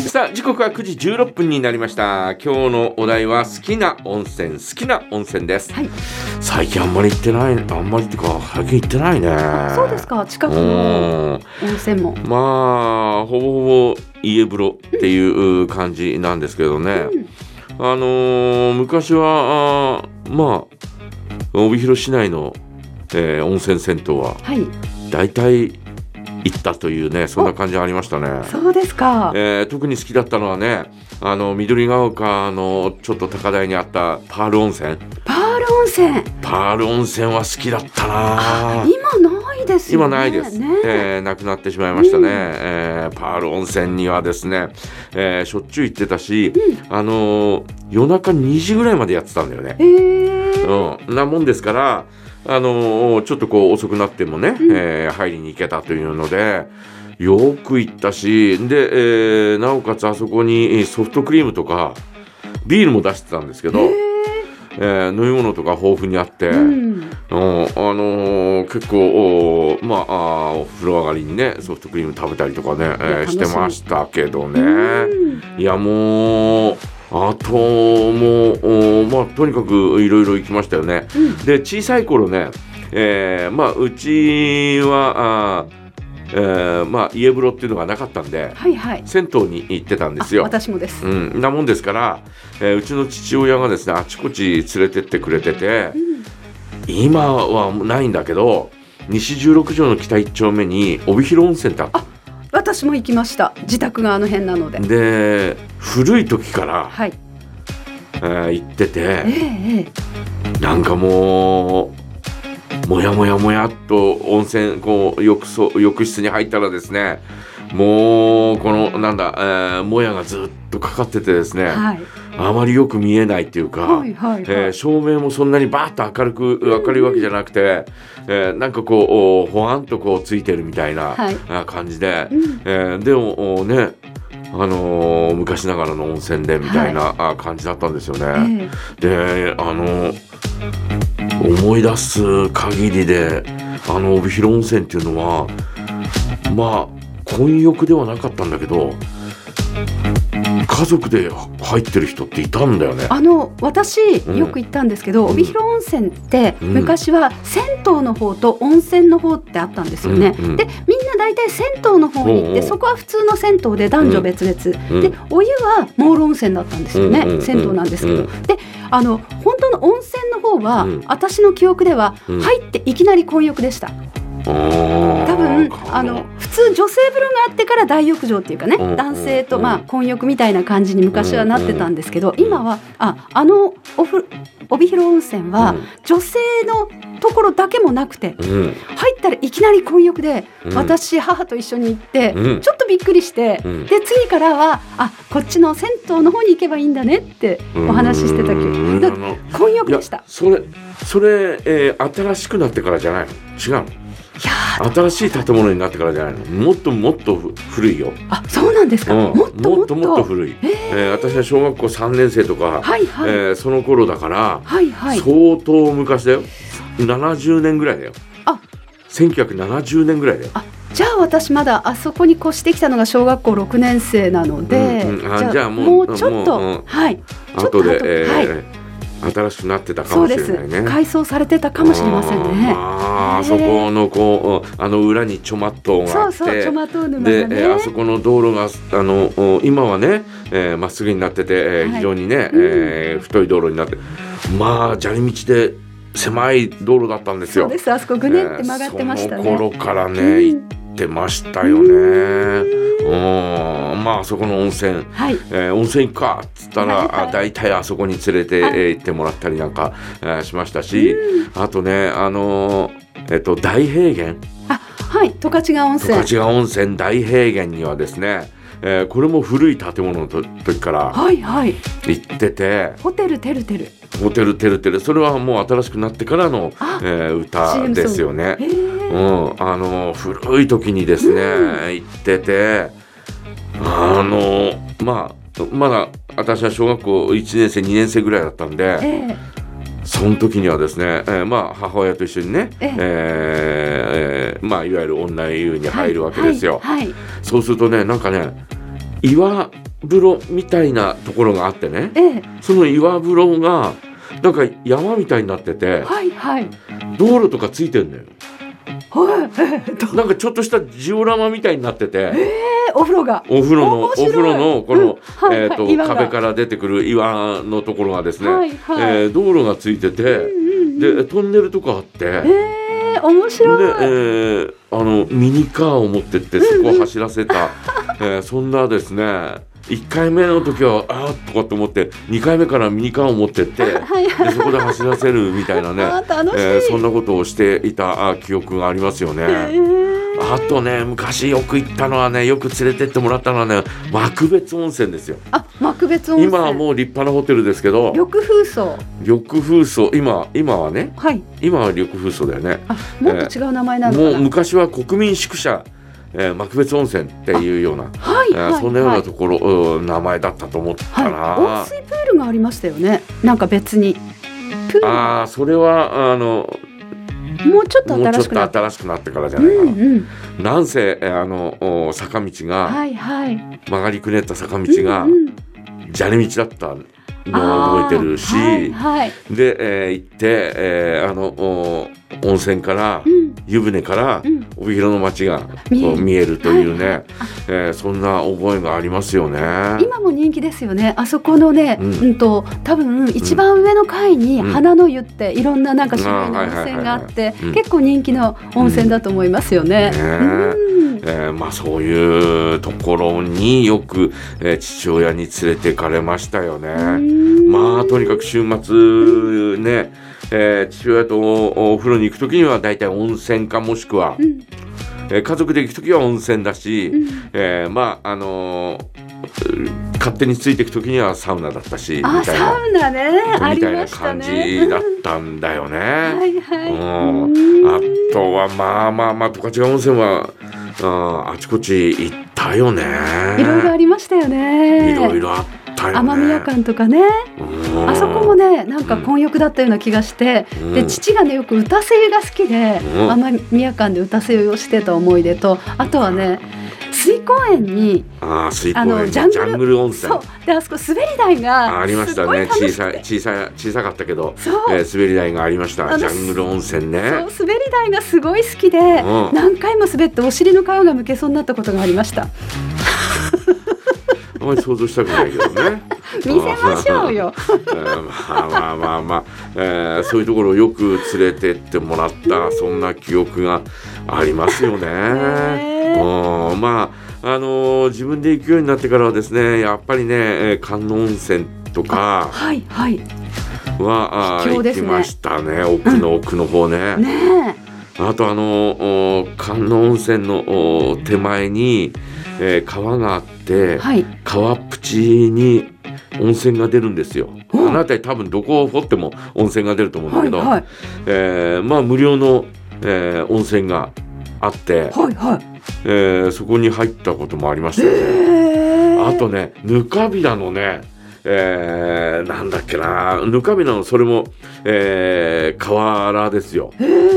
さあ時刻は9時16分になりました。今日のお題は好きな温泉好きな温泉です、はい。最近あんまり行ってないあんまりっていうか最近行ってないね。そうですか。近くのうん。温泉も。まあほぼほぼ家風呂っていう感じなんですけどね、あのー昔はあーまあ帯広市内の、えー温泉銭湯ははい。大体行ったというねそんな感じがありましたね。そうですか。えー特に好きだったのはねあの緑ヶ丘のちょっと高台にあったパール温泉。パール温泉。パール温泉は好きだったな。今ないですよね。今ないです、ね。えーなくなってしまいましたね、えーパール温泉にはですね、えーしょっちゅう行ってたし、あのー夜中2時ぐらいまでやってたんだよね、えー、うん、なもんですから、あのーちょっとこう遅くなってもね、えー入りに行けたというのでよく行ったしで、えーなおかつあそこにソフトクリームとかビールも出してたんですけど、えー飲み物とか豊富にあって、うん。うんあのー結構おまあお風呂上がりにねソフトクリーム食べたりとかね、えー楽してましたけどね。うん。いやもうあともうおまあとにかくいろいろ行きましたよね。うん。で小さい頃ね、えーまあうちはあー、えーまあ家風呂っていうのがなかったんではいはい。銭湯に行ってたんですあよ。私もです、うん、なもんですから、えーうちの父親がですねあちこち連れてってくれてて、今はないんだけど西十六条の北一丁目に帯広温泉ってあった私も行きました。自宅があの辺なので。で古い時から、はい。えー行ってえてええ。なんかもうもやもやもやっと温泉こう浴槽浴室に入ったらですねもうこのなんだ、えーもやがずっとかかっててですね、えはいあまりよく見えないっていうか、はいはいはい、えー照明もそんなにバーッと明るく明るいわけじゃなくて、えーなんかこうおほわんとこうついてるみたいな、感じで、うん。えーでもおねあのー昔ながらの温泉でみたいな、あ感じだったんですよね。え。であの思い出す限りであの帯広温泉っていうのはまあ混浴ではなかったんだけど家族で入ってる人っていたんだよね。あの私うんよく行ったんですけど、うん。帯広温泉ってうん。昔は銭湯の方と温泉の方ってあったんですよね。うんうんでみんな大体銭湯の方に行って、そこは普通の銭湯で男女別々、うん。でお湯はモール温泉だったんですよね、うんうんうん銭湯なんですけど、うん。であの本当の温泉の方は、うん。私の記憶ではうん。入っていきなり混浴でした。多多分あの普通女性風呂があってから大浴場っていうかね、うん。男性と、うん。まあ、混浴みたいな感じに昔はなってたんですけど、今はああのおふ帯広温泉は、うん。女性のところだけもなくてうん。入ったらいきなり混浴で、うん。私母と一緒に行って、うん。ちょっとびっくりして、うん。で次からはあこっちの銭湯の方に行けばいいんだねってお話ししてたけど。混浴でした。それそれ、えー新しくなってからじゃないの？違うの？新しい建物になってからじゃないの？もっともっと古いよ、あそうなんですか、うん、もっともっと？もっと古い、えー。私は小学校3年生とか、はいはい、えーその頃だから、はいはい。相当昔だよ。70年ぐらいだよ。あ。1970年ぐらいだよ。あじゃあ私まだあそこに越してきたのが小学校6年生なので、うんうん。あじゃあもうちょっと、もううんはい後で、後えーはい新しくなってたかもしれないね。改装されてたかもしれませんね。あそこのこうあの裏にチョマットがあそうってそうトマト沼で、がね。えーあそこの道路があのお今はねえーま、っすぐになってて、えーはい。非常にね、うん。えー太い道路になって。まあ砂利道で狭い道路だったんですよ。そうです。あそこぐねって曲がってましたえーそね、の頃からね、うん。行ってましたよね。うん。まああそこの温泉。はい。えー温泉行くかっつったら、はい。はいあ大体あそこに連れて、行ってもらったりなんか、えーしましたし、あとねあのーえっと大平原。あはい。十勝川温十泉勝川温泉大平原にはですね、えーこれも古い建物のと時からはいはい。行ってて。ホテルてるてるホテルてるてるそれはもう新しくなってからの、あ。えー歌ですよね。へうーん、あの古い時にですね、行っててあのまあまだ私は小学校1年生2年生ぐらいだったんでええ。その時にはですね、えーまあ母親と一緒にね、ええ。えーえーまあいわゆる女湯に入るわけですよ。はいはい。そうするとねなんかね岩風呂みたいなところがあってねええ。その岩風呂がなんか山みたいになっててはいはい。道路とかついてんだよ なんかちょっとしたジオラマみたいになってて。えお風呂が。お風呂のお風呂のこの、うん。はいえー、と岩が。壁から出てくる岩のところがですね、はいはい。えー道路がついてて、うんうんでトンネルとかあって。ええ面白い。で、えーあのミニカーを持ってってそこを走らせた、えーそんなですね1回目の時はあーとかって思って2回目からミニカーを持ってってはいはい。でそこで走らせるみたいなね、えーそんなことをしていたあ記憶がありますよね。ええあとね昔よく行ったのはねよく連れてってもらったのはね幕別温泉ですよ。あ幕別温泉。今はもう立派なホテルですけど緑風荘。緑風荘。今今はねはい。今は緑風荘だよね。あもっと違う名前なのかな、もう昔は国民宿舎、えー幕別温泉っていうような、えーはいはいそんなようはない。ところ、うん名前だったと思ったな、はい、温水プールがありましたよね。なんか別に。プール。ああそれはあのもうちょっと新しくなってからじゃうないかな、んうん。なんせえーあのお坂道が、はいはい。曲がりくねった坂道が、うんうん。砂利道だったのを覚えてるし、はいはい。で、えー行って、えーあのお温泉から、うん。湯船から、うん。帯広の街がこ見える。というね、はいえーそんな覚えがありますよね。今も人気ですよね。あそこのね、ううんん、と多分一番上の階にうん。花の湯っていろんななんか種類のあ温泉があってうん。結構人気の温泉だと思いますよね。うん。ねうんえーまあそういうところによく、えー父親に連れて行かれましたよね。まあとにかく週末ね、えー父親とおお風呂に行く時には大体温泉かもしくは、うんえー家族で行く時は温泉だし、うんえーまああのー勝手についていく時にはサウナだったしみあたいなサウナねみたいな感ね。じだったんだよね。はいはい。うんうんあとはまあまあまあ十勝川温泉は、うん、あちこち行ったよね。いろいろありましたよね。いろいろあったよね。雨宮館とかね、うんあそこもねなんか混浴だったような気がして、うんで父がねよく歌声が好きで、うん雨宮館で歌声をしてた思い出とあとはね水公園にああ水公あの園ねジジャングル温泉。そう。であそこ滑り台があありましたね。小さい小さい小さかったけど、そう。えー滑り台がありました。ジャングル温泉ね。そう滑り台がすごい好きで、うん。何回も滑ってお尻の皮がむけそうになったことがありました。あまり想像したくないけどね。見せましょうよ。え ーまあまあまあまあ、えーそういうところをよく連れてってもらったそんな記憶がありますよね。ねうんまああのー自分で行くようになってからはですねやっぱりね、えー観音温泉とかはいはい。は、あー行きましたね奥の奥の方ね。ねあとあのお観音温泉のお手前に、えー川があって、えはい。川っぷちに温泉が出るんですよ。あうん。の辺り多分どこを掘っても温泉が出ると思うんだけど、はいはい。えーまあ無料の、えー温泉があって、はいはいえーそこに入ったこともありましたよね。へー。あとねぬかびらのね、えーなんだっけな。ぬかびらのそれも、えー河原ですよ。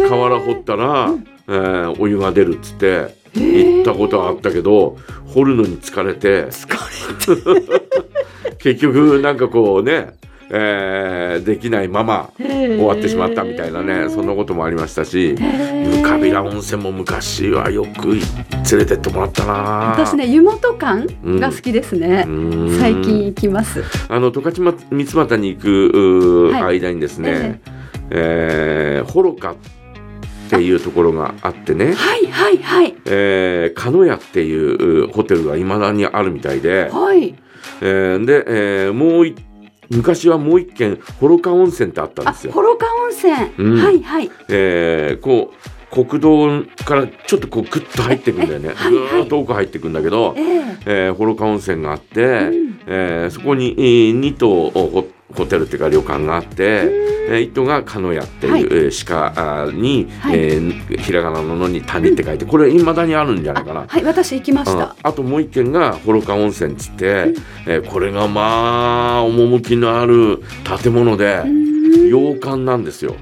河原掘ったら、えーお湯が出るっつって行ったことはあったけど掘るのに疲れて。結局なんかこうね、えーできないまま終わってしまったみたいなねそんなこともありましたしぬかびら温泉も昔はよく連れてってもらったな。私ね湯本館が好きですね、うん。最近行きます。あの十勝ま三俣に行く間にですね、えー、幌加っていうところがあってね、はいはいはい。えー、鹿屋っていううホテルがいまだにあるみたいで、はい。えーで、えーもうい昔はもう一軒幌加温泉ってあったんあですよ。幌加温泉、うん。はいはい。えーこう国道からちょっとこうグッと入ってくんだよね。はいはい。ぐーっと奥入ってくんだけど、ええ。えー、幌加温泉があって、うん。えーそこに、えー、2棟ホホテルっていうか旅館があって、えー、1棟が鹿屋っていう、鹿に、はい。えーひらがなの「の」に「谷」って書いてこれいまだにあるんじゃないかな。はい私行きましあたあともう一軒が幌加温泉っつって、えーこれがまあ趣のある建物で洋館なんですよ。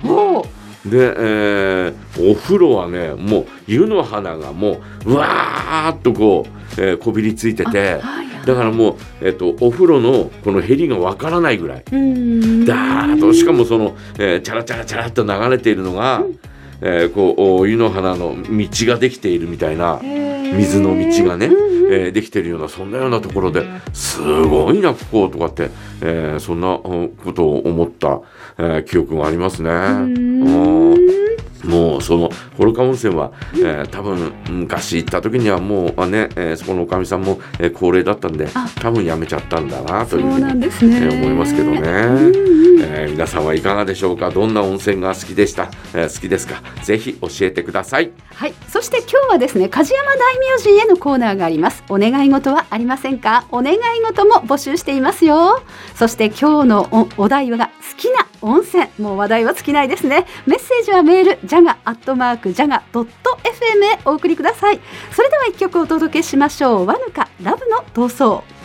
で、えーお風呂はねもう湯の花がもううわーっとこう、えーこびりついてて、はいはいだからもう、えっと、お風呂のこの減りがわからないぐらい。うん。だーっとしかもその、えー、チャラチャラチャラっと流れているのが、えーこうお湯の花の道ができているみたいな水の道がね、えーできているようなそんなようなところですごいなこことかって、えーそんなうんことを思った、えー記憶がありますね。うんもうその幌加温泉は、えー多分昔行った時にはもうあね、えーそこのおかみさんも、えー高齢だったんであ。多分やめちゃったんだなとそいうふうにね、えー思いますけどね、うんえー皆さんはいかがでしょうか？どんな温泉が好きでした、えー好きですか？ぜひ教えてください。はい、そして今日はですね梶山大名人へのコーナーがあります。お願い事はありませんか？お願い事も募集していますよ。そして今日のおお題は好きな温泉。もう話題は尽きないですね。メッセージはメールジャガアットマークジャガドット FM へお送りください。それでは一曲お届けしましょう。ワヌカラブの闘争